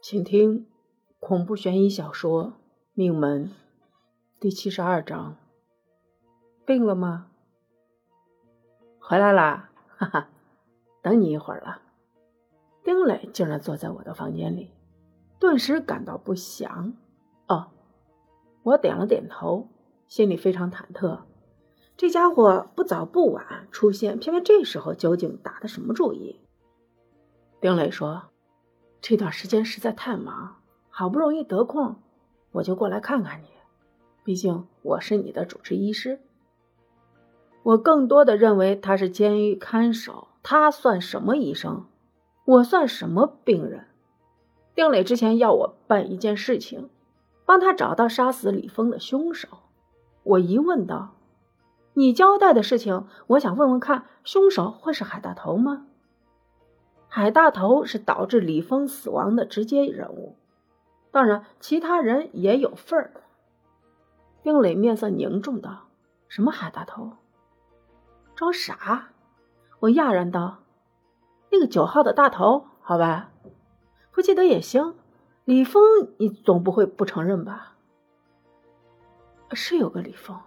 请听恐怖悬疑小说《命门》第七十二章。病了吗？回来啦，哈哈，等你一会儿了。丁磊竟然坐在我的房间里，顿时感到不祥。哦，我点了点头，心里非常忐忑。这家伙不早不晚出现，偏偏这时候，究竟打的什么主意？丁磊说。这段时间实在太忙，好不容易得空，我就过来看看你。毕竟我是你的主治医师。我更多的认为他是监狱看守，他算什么医生？我算什么病人？丁磊之前要我办一件事情，帮他找到杀死李峰的凶手。我疑问道：“你交代的事情，我想问问看，凶手会是海大头吗？”海大头是导致李峰死亡的直接人物，当然其他人也有份儿。丁磊面色凝重道：“什么海大头？装傻？”我讶然道：“那个九号的大头，好吧，不记得也行。李峰，你总不会不承认吧？是有个李峰。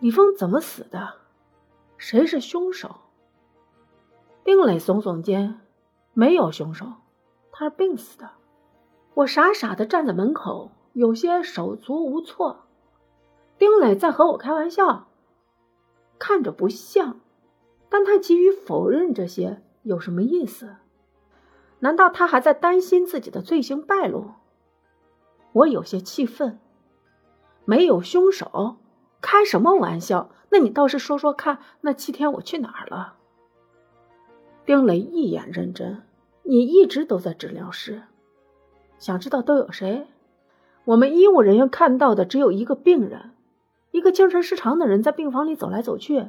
李峰怎么死的？谁是凶手？”丁磊耸耸肩，没有凶手，他是病死的。我傻傻的站在门口，有些手足无措。丁磊在和我开玩笑，看着不像，但他急于否认这些有什么意思？难道他还在担心自己的罪行败露？我有些气愤。没有凶手？开什么玩笑？那你倒是说说看，那七天我去哪儿了？丁磊一眼认真，你一直都在治疗室，想知道都有谁？我们医务人员看到的只有一个病人，一个精神失常的人在病房里走来走去，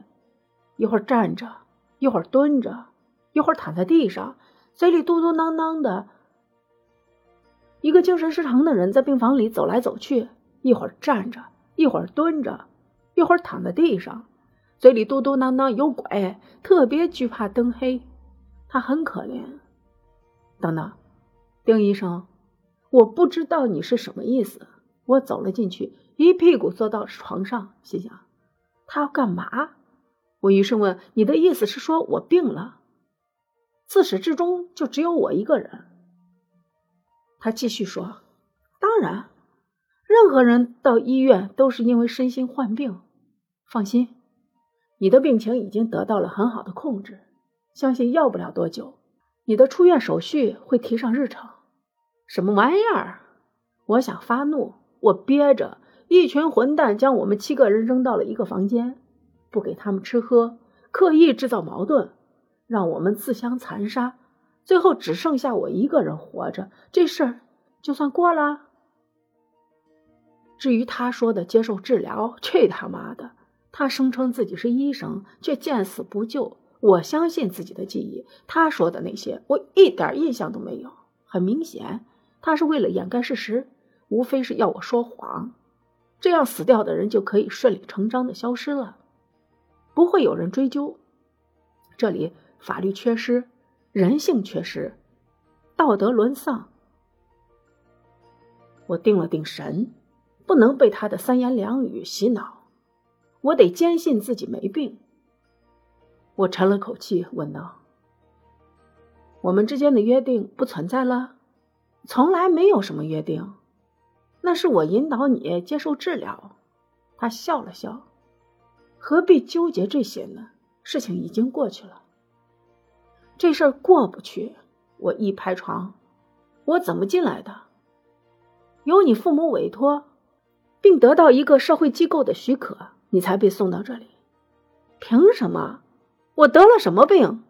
一会儿站着，一会儿蹲着，一会儿躺在地上，嘴里嘟嘟囔囔的。一个精神失常的人在病房里走来走去，一会儿站着，一会儿蹲着，一会儿躺在地上，嘴里嘟嘟囔囔有鬼，特别惧怕灯黑。他很可怜。等等，丁医生，我不知道你是什么意思。我走了进去，一屁股坐到床上，心想他要干嘛？我于是问：“你的意思是说我病了？自始至终就只有我一个人？”他继续说：“当然，任何人到医院都是因为身心患病。放心，你的病情已经得到了很好的控制。”相信要不了多久，你的出院手续会提上日程。什么玩意儿？我想发怒，我憋着。一群混蛋将我们七个人扔到了一个房间，不给他们吃喝，刻意制造矛盾，让我们自相残杀。最后只剩下我一个人活着，这事儿就算过了。至于他说的接受治疗，去他妈的！他声称自己是医生，却见死不救。我相信自己的记忆，他说的那些我一点印象都没有。很明显，他是为了掩盖事实，无非是要我说谎，这样死掉的人就可以顺理成章的消失了，不会有人追究。这里法律缺失，人性缺失，道德沦丧。我定了定神，不能被他的三言两语洗脑，我得坚信自己没病。我沉了口气，问道：“我们之间的约定不存在了，从来没有什么约定。那是我引导你接受治疗。”他笑了笑：“何必纠结这些呢？事情已经过去了。这事儿过不去。”我一拍床：“我怎么进来的？由你父母委托，并得到一个社会机构的许可，你才被送到这里。凭什么？”我得了什么病？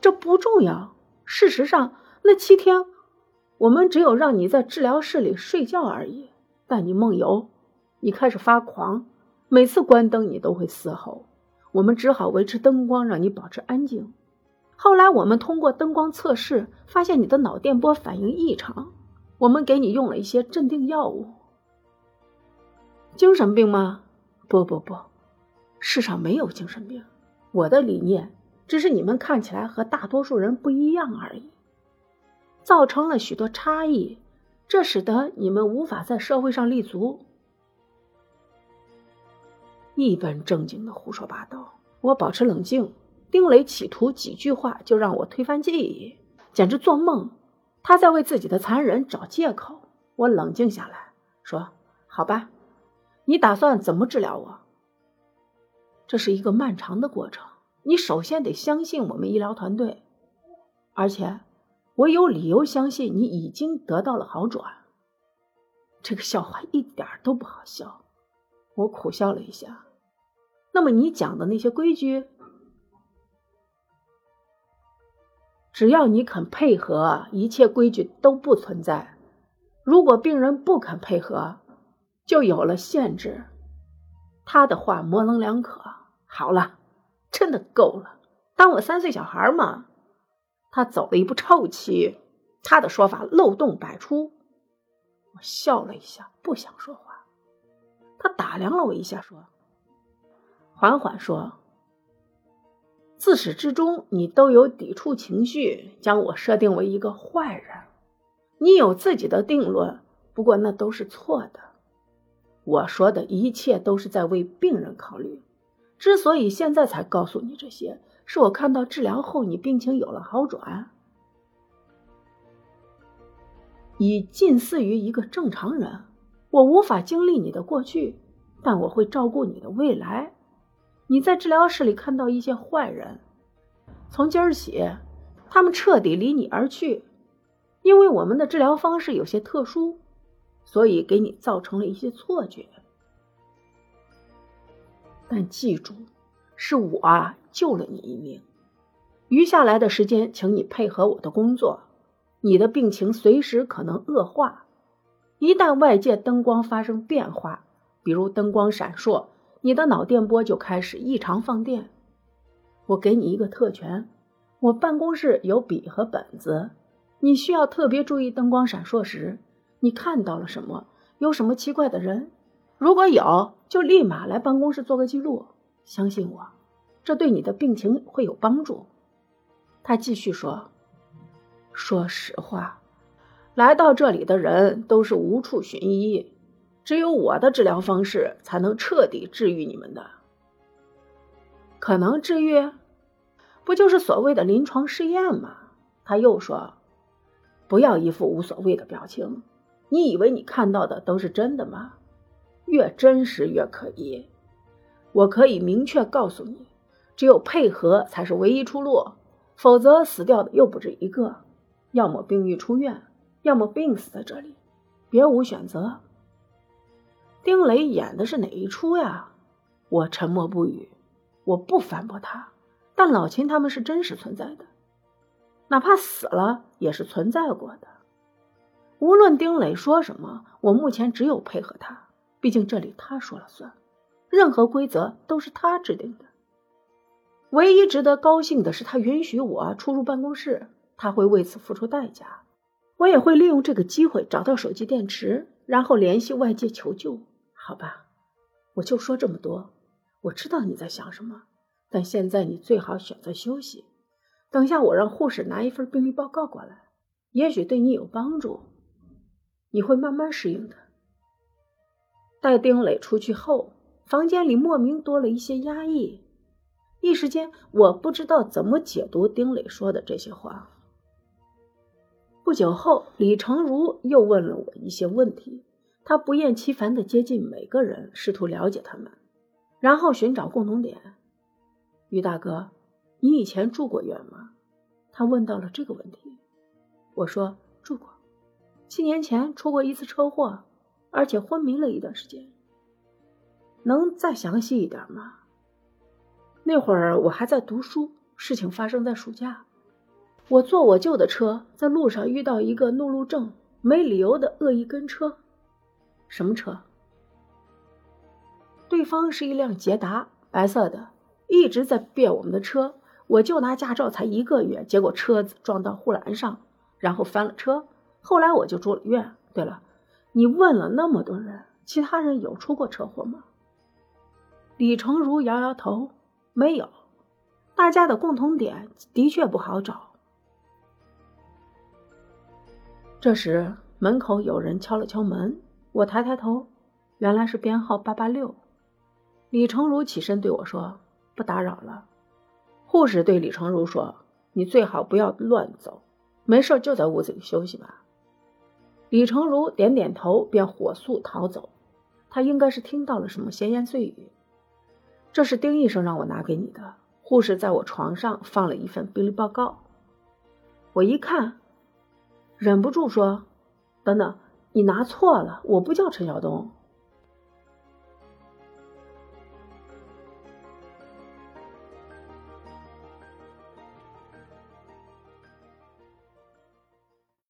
这不重要。事实上，那七天，我们只有让你在治疗室里睡觉而已，但你梦游，你开始发狂，每次关灯你都会嘶吼，我们只好维持灯光，让你保持安静。后来，我们通过灯光测试，发现你的脑电波反应异常，我们给你用了一些镇定药物。精神病吗？不不不。世上没有精神病，我的理念只是你们看起来和大多数人不一样而已。造成了许多差异，这使得你们无法在社会上立足。一本正经的胡说八道，我保持冷静。丁磊企图几句话就让我推翻记忆，简直做梦。他在为自己的残忍找借口。我冷静下来，说：“好吧，你打算怎么治疗我？这是一个漫长的过程。你首先得相信我们医疗团队，而且我有理由相信你已经得到了好转。”这个笑话一点都不好笑。我苦笑了一下。那么你讲的那些规矩？只要你肯配合，一切规矩都不存在。如果病人不肯配合，就有了限制。他的话模棱两可。好了，真的够了，当我三岁小孩吗？他走了一步臭气。他的说法漏洞百出。我笑了一下，不想说话。他打量了我一下，说：“缓缓说。”自始至终，你都有抵触情绪，将我设定为一个坏人。你有自己的定论，不过那都是错的。我说的一切都是在为病人考虑。之所以现在才告诉你这些，是我看到治疗后你病情有了好转，已近似于一个正常人。我无法经历你的过去，但我会照顾你的未来。你在治疗室里看到一些坏人，从今儿起，他们彻底离你而去，因为我们的治疗方式有些特殊，所以给你造成了一些错觉。但记住，是我啊救了你一命。余下来的时间，请你配合我的工作。你的病情随时可能恶化，一旦外界灯光发生变化，比如灯光闪烁。你的脑电波就开始异常放电。我给你一个特权，我办公室有笔和本子，你需要特别注意灯光闪烁时，你看到了什么？有什么奇怪的人？如果有，就立马来办公室做个记录。相信我，这对你的病情会有帮助。他继续说：“说实话，来到这里的人都是无处寻医。”只有我的治疗方式才能彻底治愈你们的。可能治愈，不就是所谓的临床试验吗？他又说：“不要一副无所谓的表情。你以为你看到的都是真的吗？越真实越可疑。我可以明确告诉你，只有配合才是唯一出路，否则死掉的又不止一个。要么病愈出院，要么病死在这里，别无选择。”丁磊演的是哪一出呀？我沉默不语，我不反驳他。但老秦他们是真实存在的，哪怕死了也是存在过的。无论丁磊说什么，我目前只有配合他。毕竟这里他说了算，任何规则都是他制定的。唯一值得高兴的是，他允许我出入办公室，他会为此付出代价。我也会利用这个机会找到手机电池，然后联系外界求救。好吧，我就说这么多。我知道你在想什么，但现在你最好选择休息。等下我让护士拿一份病历报告过来，也许对你有帮助。你会慢慢适应的。待丁磊出去后，房间里莫名多了一些压抑。一时间，我不知道怎么解读丁磊说的这些话。不久后，李成儒又问了我一些问题。他不厌其烦地接近每个人，试图了解他们，然后寻找共同点。于大哥，你以前住过院吗？他问到了这个问题。我说住过，七年前出过一次车祸，而且昏迷了一段时间。能再详细一点吗？那会儿我还在读书，事情发生在暑假。我坐我舅的车，在路上遇到一个怒路症，没理由的恶意跟车。什么车？对方是一辆捷达，白色的，一直在别我们的车。我舅拿驾照才一个月，结果车子撞到护栏上，然后翻了车。后来我就住了院。对了，你问了那么多人，其他人有出过车祸吗？李成儒摇摇头，没有。大家的共同点的确不好找。这时门口有人敲了敲门，我抬抬头，原来是编号八八六。李成儒起身对我说：“不打扰了。”护士对李成儒说：“你最好不要乱走，没事就在屋子里休息吧。”李成儒点点头，便火速逃走。他应该是听到了什么闲言碎语。这是丁医生让我拿给你的。护士在我床上放了一份病历报告，我一看，忍不住说：“等等，你拿错了，我不叫陈晓东，